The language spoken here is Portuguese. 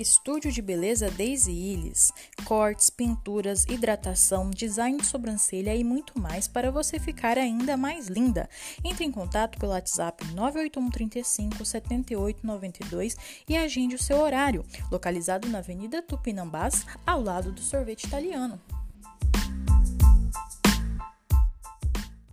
Estúdio de Beleza Daisy Illes. Cortes, pinturas, hidratação, design de sobrancelha e muito mais para você ficar ainda mais linda. Entre em contato pelo WhatsApp 98135 7892 e agende o seu horário, localizado na Avenida Tupinambás, ao lado do sorvete italiano.